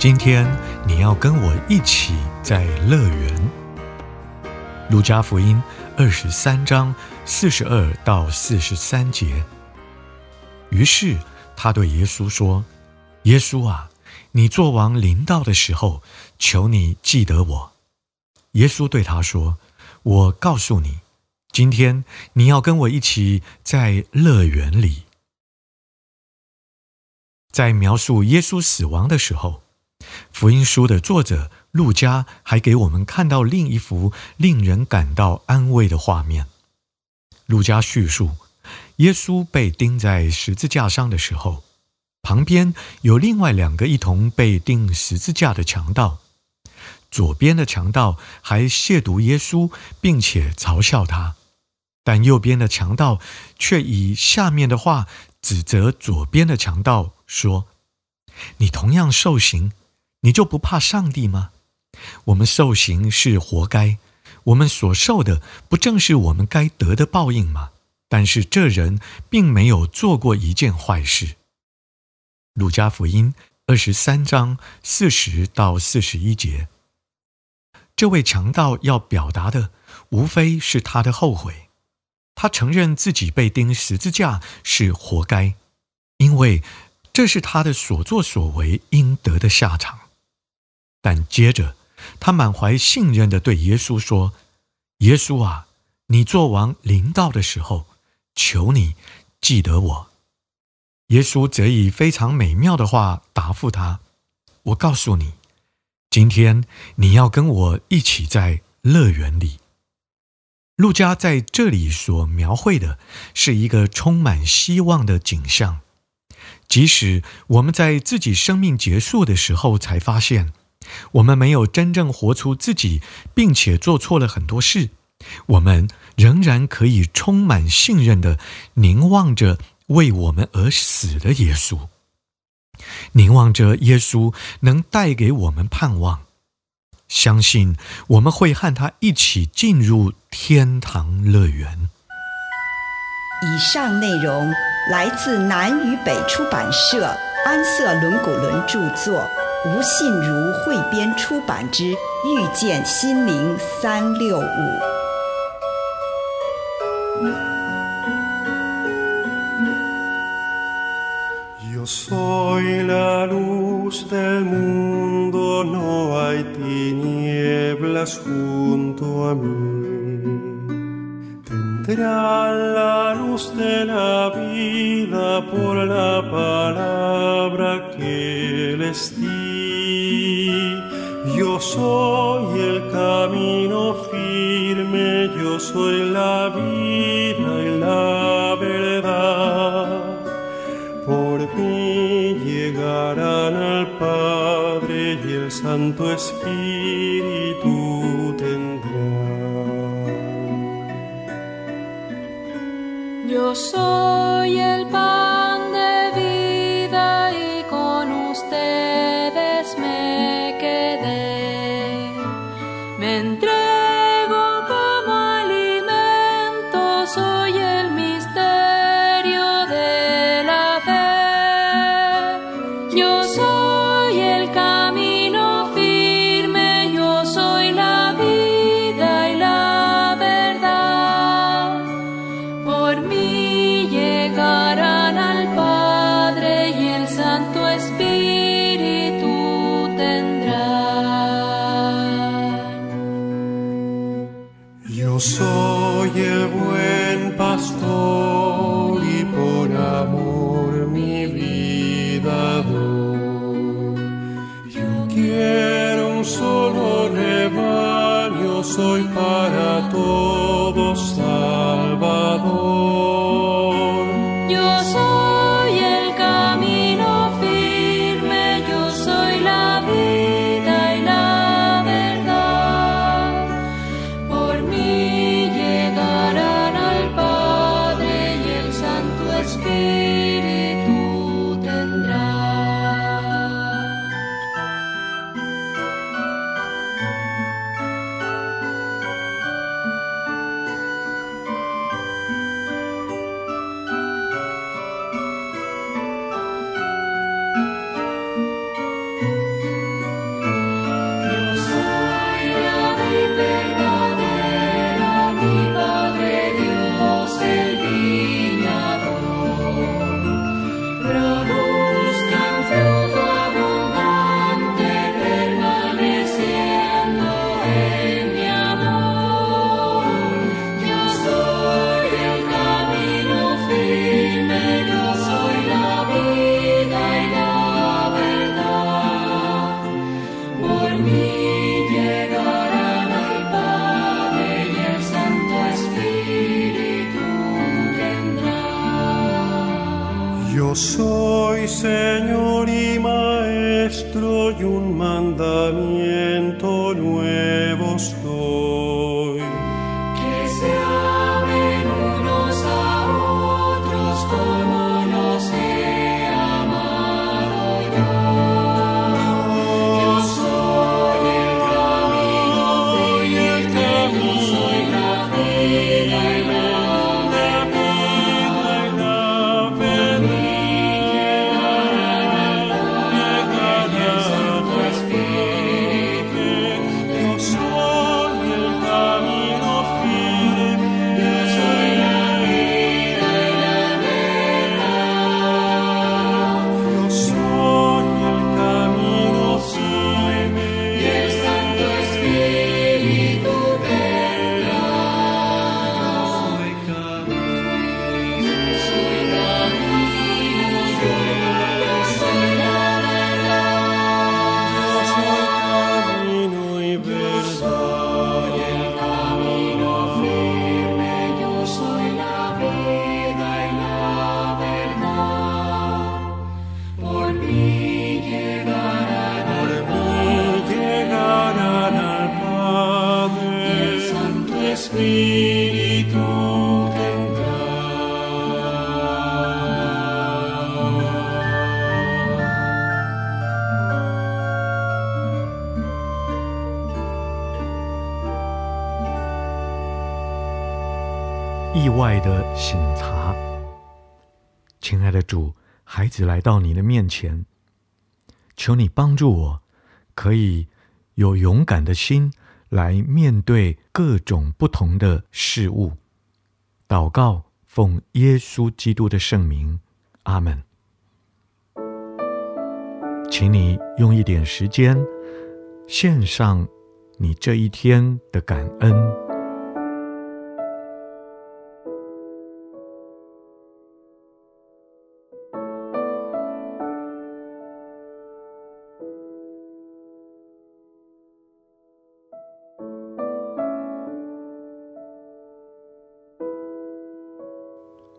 今天你要跟我一起在乐园。路加福音二十三章四十二到四十三节。于是他对耶稣说：“耶稣啊，你做王临到的时候，求你记得我。”耶稣对他说：“我告诉你，今天你要跟我一起在乐园里。”在描述耶稣死亡的时候，福音书的作者路加还给我们看到另一幅令人感到安慰的画面。路加叙述，耶稣被钉在十字架上的时候，旁边有另外两个一同被钉十字架的强盗。左边的强盗还亵渎耶稣，并且嘲笑他；但右边的强盗却以下面的话指责左边的强盗，说：“你同样受刑。”你就不怕上帝吗？我们受刑是活该，我们所受的不正是我们该得的报应吗？但是这人并没有做过一件坏事。路加福音二十三章四十到四十一节，这位强盗要表达的，无非是他的后悔。他承认自己被钉十字架是活该，因为这是他的所作所为应得的下场。但接着，他满怀信任地对耶稣说：“耶稣啊，你做王临到的时候，求你记得我。”耶稣则以非常美妙的话答复他：“我告诉你，今天你要跟我一起在乐园里。”路加在这里所描绘的是一个充满希望的景象，即使我们在自己生命结束的时候才发现。我们没有真正活出自己，并且做错了很多事，我们仍然可以充满信任地凝望着为我们而死的耶稣，凝望着耶稣能带给我们盼望，相信我们会和他一起进入天堂乐园。以上内容来自南与北出版社安瑟伦古伦著作。吴信如汇编出版之《遇见心灵三六五》。Yo soy la luz del mundo, no hay tinieblas junto me. Yo soy el camino firme, yo soy la vida y la verdad. Por mí llegarán al Padre y el Santo Espíritu tendrán. Yo soy el Padre. solo rebaño soy para todos Salvador. Soy Señor y Maestro y un mandamiento nuevo. 意外的醒察，亲爱的主，孩子来到你的面前，求你帮助我，可以有勇敢的心来面对各种不同的事物。祷告，奉耶稣基督的圣名，阿门。请你用一点时间，献上你这一天的感恩。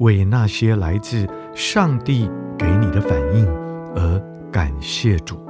为那些来自上帝给你的反应而感谢主。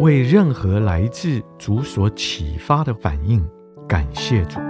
为任何来自主所启发的反应，感谢主。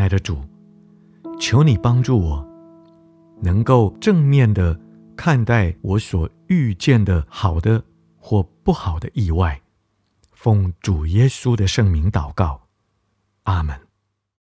亲爱的主，求你帮助我，能够正面的看待我所遇见的好的或不好的意外。奉主耶稣的圣名祷告，阿门。